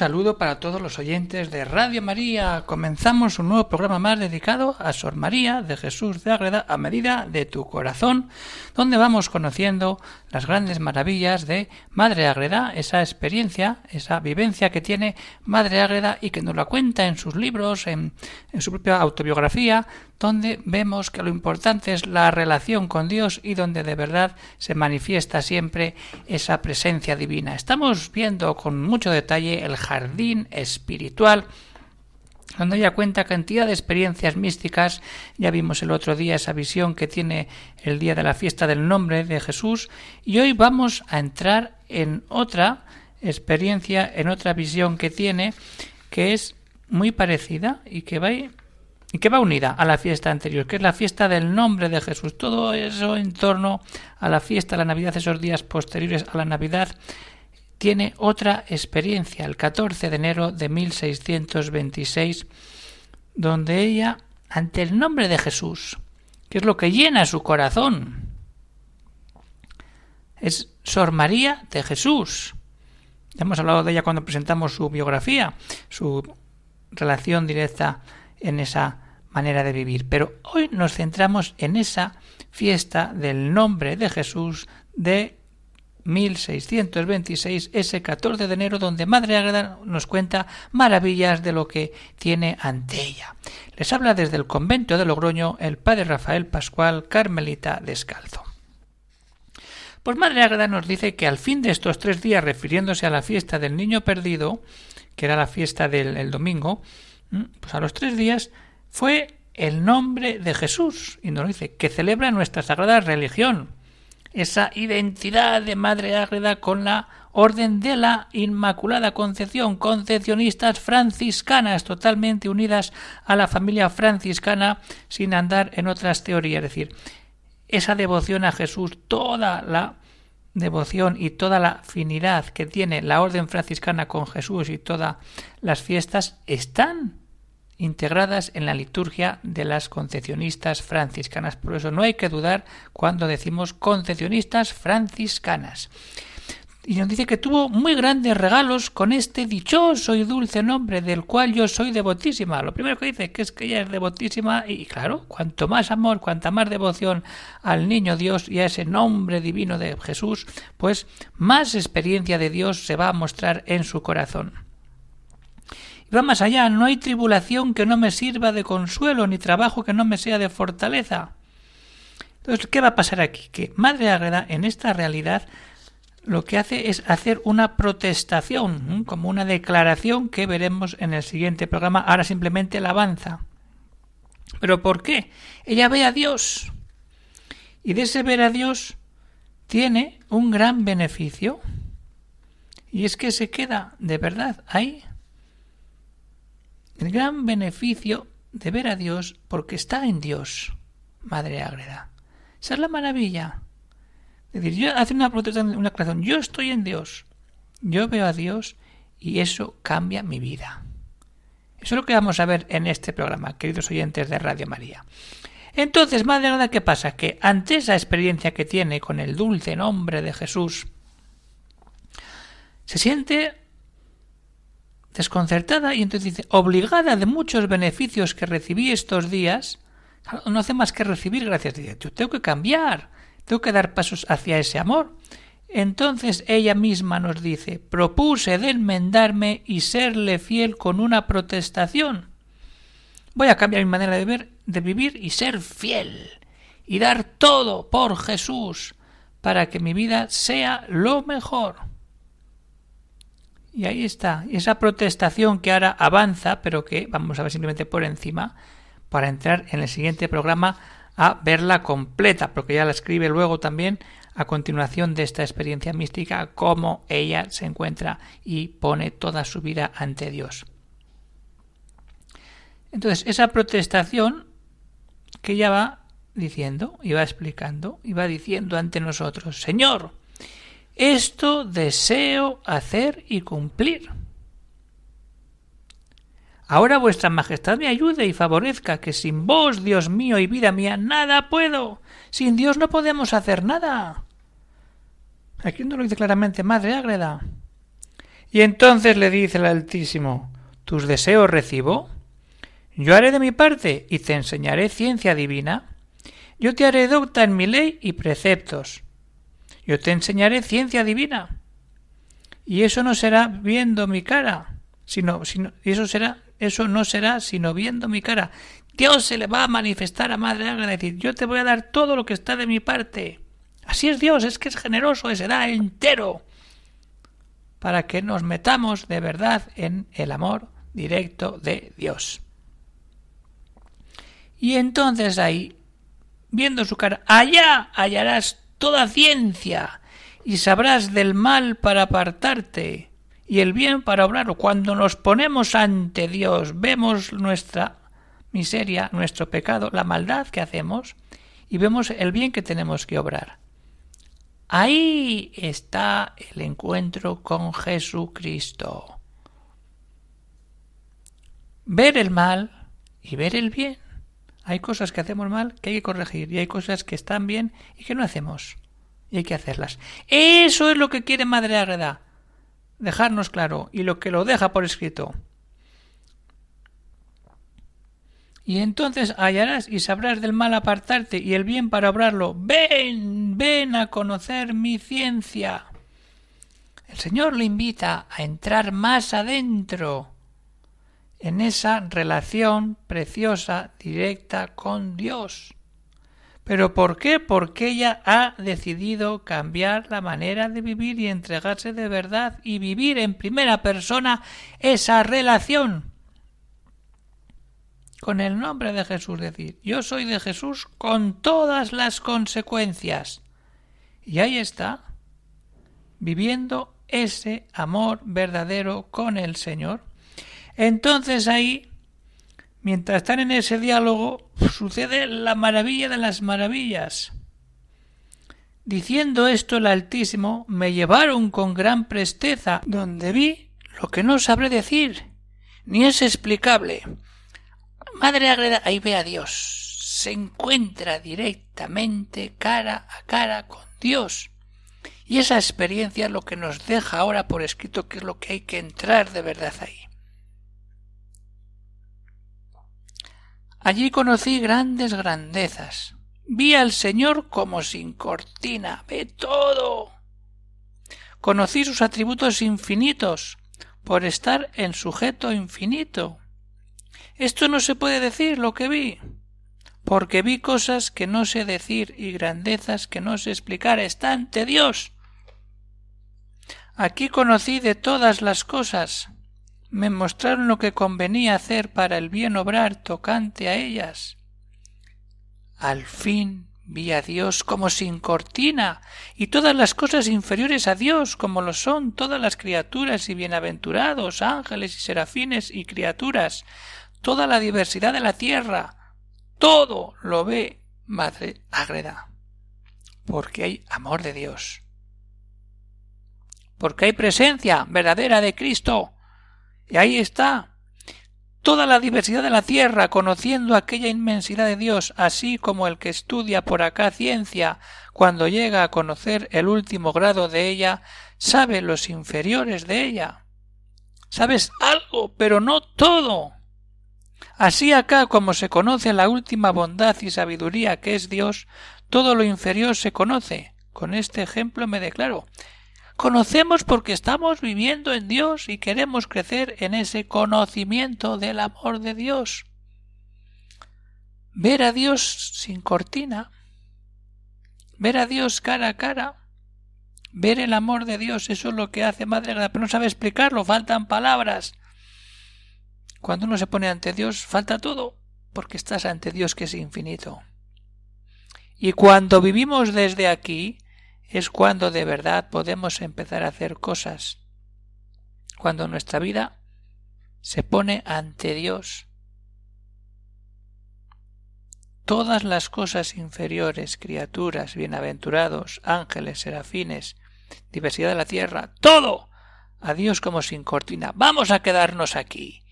Saludo para todos los oyentes de Radio María. Comenzamos un nuevo programa más dedicado a Sor María de Jesús de Ágreda a medida de tu corazón, donde vamos conociendo las grandes maravillas de Madre Ágreda, esa experiencia, esa vivencia que tiene Madre Ágreda y que nos la cuenta en sus libros, en, en su propia autobiografía, donde vemos que lo importante es la relación con Dios y donde de verdad se manifiesta siempre esa presencia divina. Estamos viendo con mucho detalle el jardín espiritual donde ella cuenta cantidad de experiencias místicas, ya vimos el otro día esa visión que tiene el día de la fiesta del nombre de Jesús, y hoy vamos a entrar en otra experiencia, en otra visión que tiene, que es muy parecida y que va y que va unida a la fiesta anterior, que es la fiesta del nombre de Jesús. Todo eso en torno a la fiesta, a la Navidad, esos días posteriores a la Navidad, tiene otra experiencia, el 14 de enero de 1626, donde ella, ante el nombre de Jesús, que es lo que llena su corazón, es Sor María de Jesús. Ya hemos hablado de ella cuando presentamos su biografía, su relación directa en esa manera de vivir. Pero hoy nos centramos en esa fiesta del nombre de Jesús de 1626, ese 14 de enero, donde Madre Ágreda nos cuenta maravillas de lo que tiene ante ella. Les habla desde el convento de Logroño el padre Rafael Pascual, carmelita descalzo. Pues Madre Ágreda nos dice que al fin de estos tres días, refiriéndose a la fiesta del niño perdido, que era la fiesta del domingo, pues a los tres días fue el nombre de Jesús, y nos dice, que celebra nuestra sagrada religión, esa identidad de Madre Ágreda con la Orden de la Inmaculada Concepción, concepcionistas franciscanas totalmente unidas a la familia franciscana sin andar en otras teorías, es decir, esa devoción a Jesús, toda la devoción y toda la afinidad que tiene la orden franciscana con Jesús y todas las fiestas están integradas en la liturgia de las concepcionistas franciscanas. Por eso no hay que dudar cuando decimos concepcionistas franciscanas. Y nos dice que tuvo muy grandes regalos con este dichoso y dulce nombre del cual yo soy devotísima. Lo primero que dice que es que ella es devotísima y claro, cuanto más amor, cuanta más devoción al niño Dios y a ese nombre divino de Jesús, pues más experiencia de Dios se va a mostrar en su corazón. Va más allá, no hay tribulación que no me sirva de consuelo, ni trabajo que no me sea de fortaleza. Entonces, ¿qué va a pasar aquí? Que Madre Ágreda, en esta realidad, lo que hace es hacer una protestación, como una declaración que veremos en el siguiente programa. Ahora simplemente la avanza. ¿Pero por qué? Ella ve a Dios. Y de ese ver a Dios tiene un gran beneficio. Y es que se queda de verdad ahí el gran beneficio de ver a Dios porque está en Dios, Madre Ágreda. Esa es la maravilla. Es decir, yo hace una protesta, una aclaración. Yo estoy en Dios. Yo veo a Dios y eso cambia mi vida. Eso es lo que vamos a ver en este programa, queridos oyentes de Radio María. Entonces, Madre Ágreda, ¿qué pasa? Que ante esa experiencia que tiene con el dulce nombre de Jesús, se siente desconcertada y entonces dice, obligada de muchos beneficios que recibí estos días, no hace más que recibir gracias. Dice, yo tengo que cambiar, tengo que dar pasos hacia ese amor. Entonces ella misma nos dice, propuse de enmendarme y serle fiel con una protestación. Voy a cambiar mi manera de ver, de vivir y ser fiel y dar todo por Jesús para que mi vida sea lo mejor. Y ahí está, esa protestación que ahora avanza, pero que vamos a ver simplemente por encima, para entrar en el siguiente programa a verla completa, porque ya la escribe luego también a continuación de esta experiencia mística cómo ella se encuentra y pone toda su vida ante Dios. Entonces, esa protestación que ella va diciendo y va explicando y va diciendo ante nosotros, Señor, esto deseo hacer y cumplir. Ahora vuestra Majestad me ayude y favorezca, que sin vos, Dios mío y vida mía, nada puedo. Sin Dios no podemos hacer nada. Aquí no lo dice claramente Madre Ágreda. Y entonces le dice el Altísimo, ¿tus deseos recibo? Yo haré de mi parte y te enseñaré ciencia divina. Yo te haré docta en mi ley y preceptos. Yo te enseñaré ciencia divina. Y eso no será viendo mi cara, sino, eso será eso no será sino viendo mi cara. Dios se le va a manifestar a Madre y decir, yo te voy a dar todo lo que está de mi parte. Así es Dios, es que es generoso, se da entero para que nos metamos de verdad en el amor directo de Dios. Y entonces ahí, viendo su cara, allá hallarás toda ciencia y sabrás del mal para apartarte y el bien para obrarlo. Cuando nos ponemos ante Dios, vemos nuestra miseria, nuestro pecado, la maldad que hacemos y vemos el bien que tenemos que obrar. Ahí está el encuentro con Jesucristo. Ver el mal y ver el bien. Hay cosas que hacemos mal que hay que corregir y hay cosas que están bien y que no hacemos. Y hay que hacerlas. Eso es lo que quiere Madre Ágreda dejarnos claro y lo que lo deja por escrito. Y entonces hallarás y sabrás del mal apartarte y el bien para obrarlo. Ven, ven a conocer mi ciencia. El Señor le invita a entrar más adentro en esa relación preciosa, directa con Dios. ¿Pero por qué? Porque ella ha decidido cambiar la manera de vivir y entregarse de verdad y vivir en primera persona esa relación. Con el nombre de Jesús decir, yo soy de Jesús con todas las consecuencias. Y ahí está, viviendo ese amor verdadero con el Señor. Entonces ahí Mientras están en ese diálogo, sucede la maravilla de las maravillas. Diciendo esto el Altísimo, me llevaron con gran presteza, donde vi lo que no sabré decir, ni es explicable. Madre Agreda ahí ve a Dios, se encuentra directamente cara a cara con Dios. Y esa experiencia es lo que nos deja ahora por escrito que es lo que hay que entrar de verdad ahí. Allí conocí grandes grandezas. Vi al Señor como sin cortina, ve todo. Conocí sus atributos infinitos, por estar en sujeto infinito. Esto no se puede decir lo que vi, porque vi cosas que no sé decir y grandezas que no sé explicar. Está ante Dios. Aquí conocí de todas las cosas, me mostraron lo que convenía hacer para el bien obrar tocante a ellas. Al fin vi a Dios como sin cortina, y todas las cosas inferiores a Dios, como lo son todas las criaturas y bienaventurados, ángeles y serafines y criaturas, toda la diversidad de la tierra, todo lo ve Madre Agreda, porque hay amor de Dios, porque hay presencia verdadera de Cristo, y ahí está. Toda la diversidad de la tierra, conociendo aquella inmensidad de Dios, así como el que estudia por acá ciencia, cuando llega a conocer el último grado de ella, sabe los inferiores de ella. Sabes algo, pero no todo. Así acá como se conoce la última bondad y sabiduría que es Dios, todo lo inferior se conoce. Con este ejemplo me declaro Conocemos porque estamos viviendo en Dios y queremos crecer en ese conocimiento del amor de Dios. Ver a Dios sin cortina, ver a Dios cara a cara, ver el amor de Dios, eso es lo que hace Madre pero no sabe explicarlo, faltan palabras. Cuando uno se pone ante Dios, falta todo, porque estás ante Dios que es infinito. Y cuando vivimos desde aquí, es cuando de verdad podemos empezar a hacer cosas. Cuando nuestra vida se pone ante Dios. Todas las cosas inferiores, criaturas, bienaventurados, ángeles, serafines, diversidad de la tierra, todo a Dios como sin cortina. Vamos a quedarnos aquí.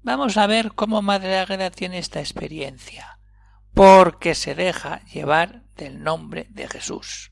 Vamos a ver cómo Madre Águeda tiene esta experiencia, porque se deja llevar del nombre de Jesús.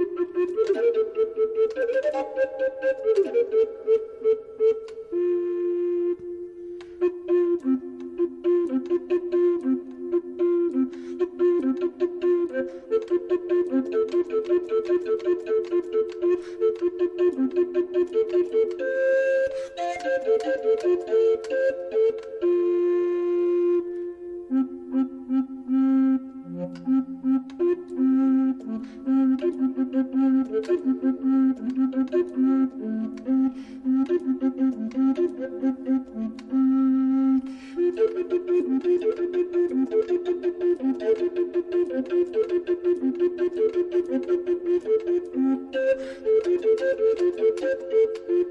Thank you.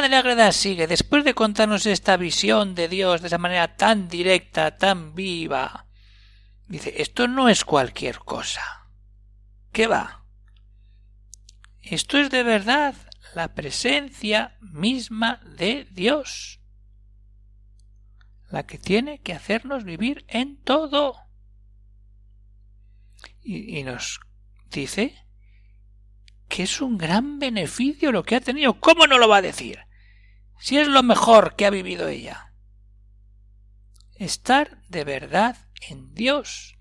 Madre Agreda sigue, después de contarnos esta visión de Dios de esa manera tan directa, tan viva, dice, esto no es cualquier cosa. ¿Qué va? Esto es de verdad la presencia misma de Dios, la que tiene que hacernos vivir en todo. Y, y nos dice que es un gran beneficio lo que ha tenido. ¿Cómo no lo va a decir? Si es lo mejor que ha vivido ella. Estar de verdad en Dios.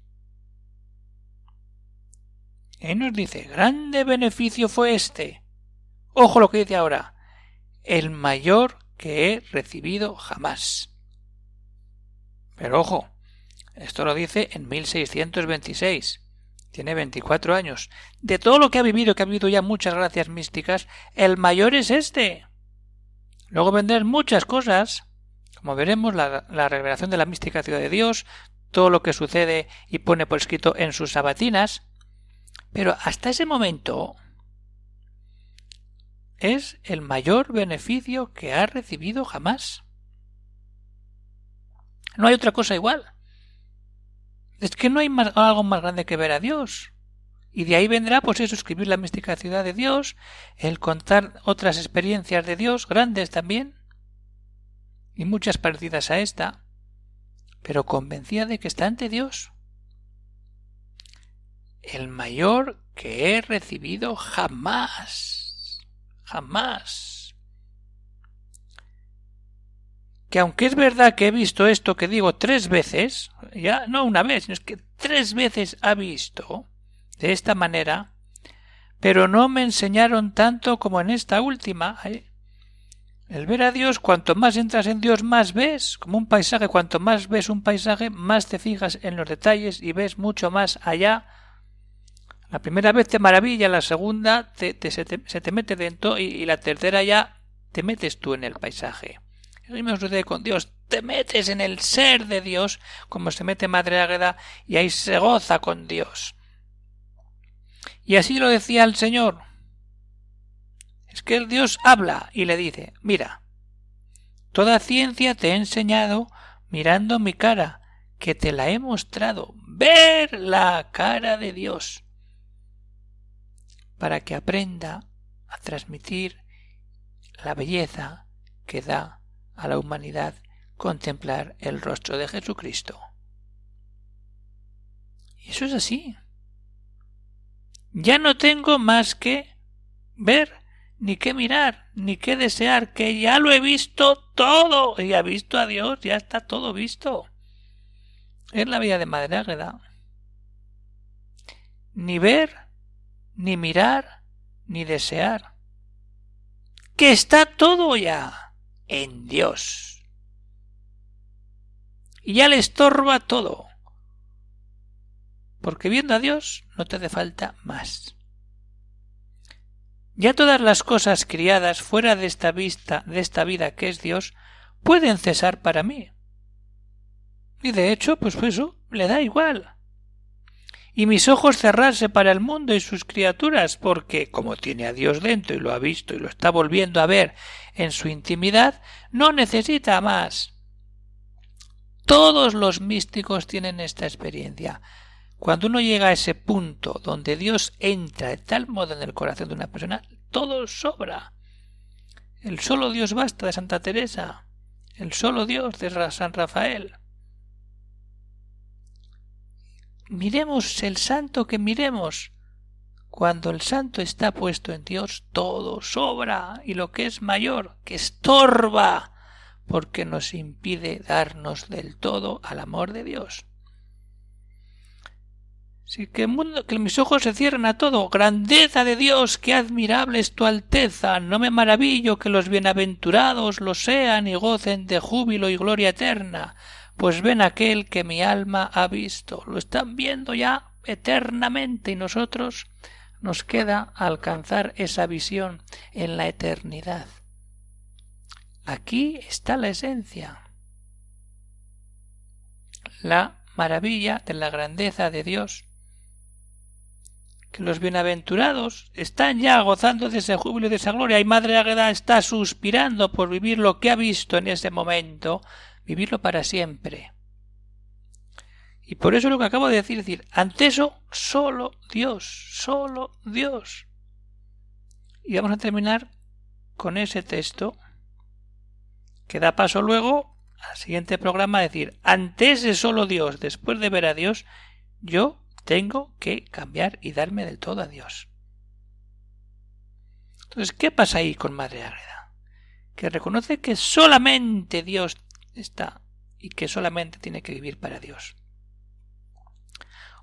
Él nos dice, grande beneficio fue este. Ojo lo que dice ahora, el mayor que he recibido jamás. Pero ojo, esto lo dice en 1626 tiene 24 años. De todo lo que ha vivido, que ha vivido ya muchas gracias místicas, el mayor es este. Luego vendrán muchas cosas, como veremos, la, la revelación de la mística ciudad de Dios, todo lo que sucede y pone por escrito en sus sabatinas, pero hasta ese momento es el mayor beneficio que ha recibido jamás. No hay otra cosa igual. Es que no hay algo más grande que ver a Dios. Y de ahí vendrá, pues eso, escribir la mística ciudad de Dios, el contar otras experiencias de Dios, grandes también, y muchas parecidas a esta, pero convencida de que está ante Dios. El mayor que he recibido jamás. Jamás. que aunque es verdad que he visto esto que digo tres veces, ya no una vez, sino es que tres veces ha visto de esta manera, pero no me enseñaron tanto como en esta última. El ver a Dios, cuanto más entras en Dios, más ves, como un paisaje, cuanto más ves un paisaje, más te fijas en los detalles y ves mucho más allá. La primera vez te maravilla, la segunda te, se, te, mete dentro y, y la tercera ya te metes tú en el paisaje. Lo mismo sucede con Dios. Te metes en el ser de Dios, como se mete Madre Águeda, y ahí se goza con Dios. Y así lo decía el Señor. Es que el Dios habla y le dice, mira, toda ciencia te he enseñado mirando mi cara, que te la he mostrado, ver la cara de Dios, para que aprenda a transmitir la belleza que da a la humanidad contemplar el rostro de Jesucristo. Y eso es así. Ya no tengo más que ver, ni que mirar, ni que desear, que ya lo he visto todo. Y ha visto a Dios, ya está todo visto. Es la vida de Madre Águeda. Ni ver, ni mirar, ni desear. Que está todo ya en Dios. Y ya le estorba todo. Porque viendo a Dios no te hace falta más. Ya todas las cosas criadas fuera de esta vista, de esta vida que es Dios, pueden cesar para mí. Y de hecho, pues eso, le da igual y mis ojos cerrarse para el mundo y sus criaturas, porque, como tiene a Dios dentro y lo ha visto y lo está volviendo a ver en su intimidad, no necesita más. Todos los místicos tienen esta experiencia. Cuando uno llega a ese punto donde Dios entra de tal modo en el corazón de una persona, todo sobra. El solo Dios basta de Santa Teresa, el solo Dios de San Rafael. miremos el santo que miremos. Cuando el santo está puesto en Dios, todo sobra y lo que es mayor, que estorba, porque nos impide darnos del todo al amor de Dios. Si que, mundo, que mis ojos se cierren a todo. Grandeza de Dios, qué admirable es tu alteza. No me maravillo que los bienaventurados lo sean y gocen de júbilo y gloria eterna pues ven aquel que mi alma ha visto. Lo están viendo ya eternamente y nosotros nos queda alcanzar esa visión en la eternidad. Aquí está la esencia, la maravilla de la grandeza de Dios, que los bienaventurados están ya gozando de ese júbilo y de esa gloria, y Madre Águeda está suspirando por vivir lo que ha visto en ese momento, vivirlo para siempre. Y por eso lo que acabo de decir, es decir, ante eso, solo Dios, solo Dios. Y vamos a terminar con ese texto que da paso luego al siguiente programa decir, ante ese solo Dios, después de ver a Dios, yo tengo que cambiar y darme del todo a Dios. Entonces, ¿qué pasa ahí con Madre Ágreda? Que reconoce que solamente Dios está y que solamente tiene que vivir para Dios.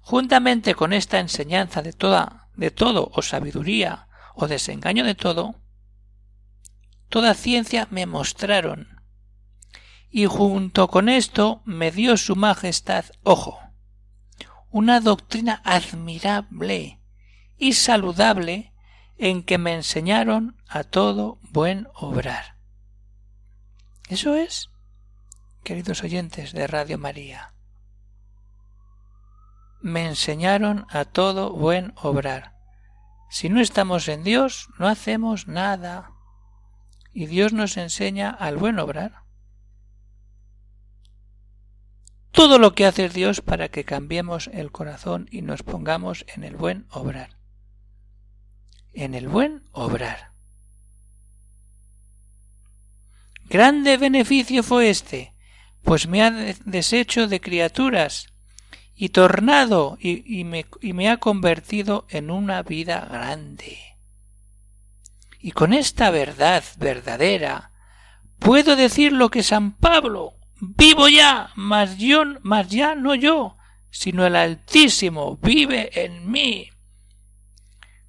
Juntamente con esta enseñanza de toda de todo o sabiduría o desengaño de todo, toda ciencia me mostraron y junto con esto me dio su majestad, ojo, una doctrina admirable y saludable en que me enseñaron a todo buen obrar. Eso es queridos oyentes de Radio María. Me enseñaron a todo buen obrar. Si no estamos en Dios, no hacemos nada. Y Dios nos enseña al buen obrar. Todo lo que hace Dios para que cambiemos el corazón y nos pongamos en el buen obrar. En el buen obrar. Grande beneficio fue este, pues me ha deshecho de criaturas y tornado y, me, y me ha convertido en una vida grande. Y con esta verdad verdadera Puedo decir lo que San Pablo. Vivo ya, mas yo, mas ya no yo, sino el Altísimo vive en mí.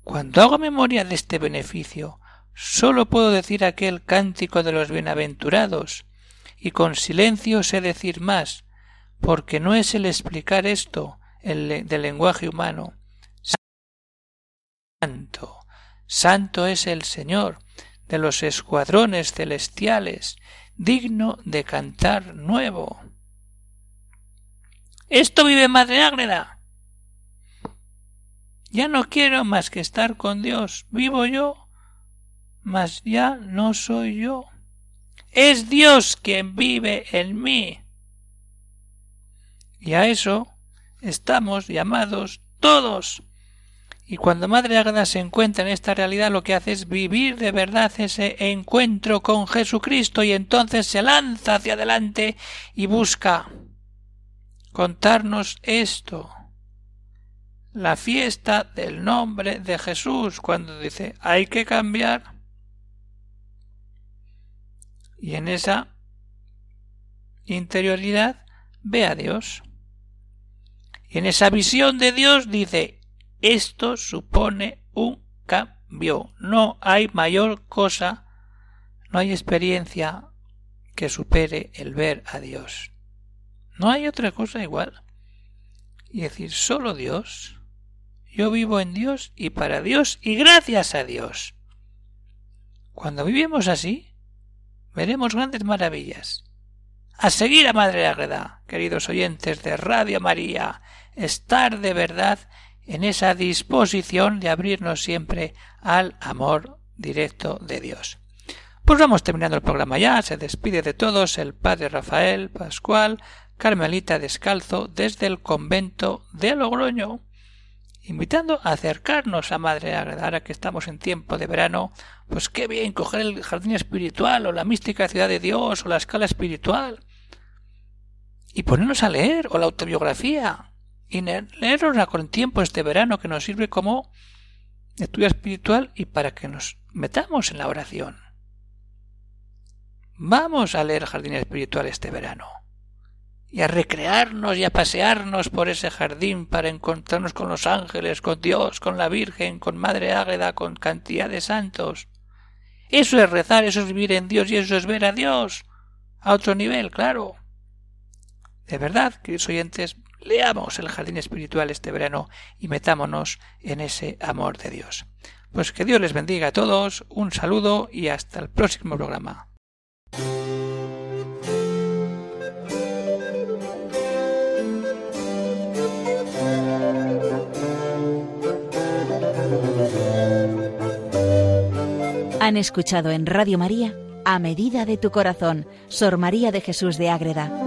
Cuando hago memoria de este beneficio, sólo puedo decir aquel cántico de los bienaventurados, y con silencio sé decir más, porque no es el explicar esto el del lenguaje humano. Santo, santo es el Señor de los escuadrones celestiales, digno de cantar nuevo. Esto vive Madre Ágreda. Ya no quiero más que estar con Dios. Vivo yo, mas ya no soy yo. Es Dios quien vive en mí. Y a eso estamos llamados todos. Y cuando Madre Ágreda se encuentra en esta realidad, lo que hace es vivir de verdad ese encuentro con Jesucristo y entonces se lanza hacia adelante y busca contarnos esto. La fiesta del nombre de Jesús, cuando dice hay que cambiar. Y en esa interioridad ve a Dios. Y en esa visión de Dios dice esto supone un cambio. No hay mayor cosa, no hay experiencia que supere el ver a Dios. No hay otra cosa igual. Y decir, solo Dios. Yo vivo en Dios y para Dios y gracias a Dios. Cuando vivimos así, veremos grandes maravillas. A seguir a Madre Agreda, queridos oyentes de Radio María, estar de verdad en esa disposición de abrirnos siempre al amor directo de Dios. Pues vamos terminando el programa ya, se despide de todos el Padre Rafael Pascual, carmelita descalzo desde el convento de Logroño, invitando a acercarnos a Madre Ágreda, ahora que estamos en tiempo de verano, pues qué bien coger el jardín espiritual o la mística ciudad de Dios o la escala espiritual y ponernos a leer o la autobiografía y leernos con tiempo este verano que nos sirve como estudio espiritual y para que nos metamos en la oración. Vamos a leer jardín espiritual este verano y a recrearnos y a pasearnos por ese jardín para encontrarnos con los ángeles, con Dios, con la Virgen, con Madre Águeda, con cantidad de santos. Eso es rezar, eso es vivir en Dios y eso es ver a Dios a otro nivel, claro. De verdad, queridos oyentes, leamos el jardín espiritual este verano y metámonos en ese amor de Dios. Pues que Dios les bendiga a todos, un saludo y hasta el próximo programa. Han escuchado en Radio María A Medida de tu Corazón, Sor María de Jesús de Ágreda.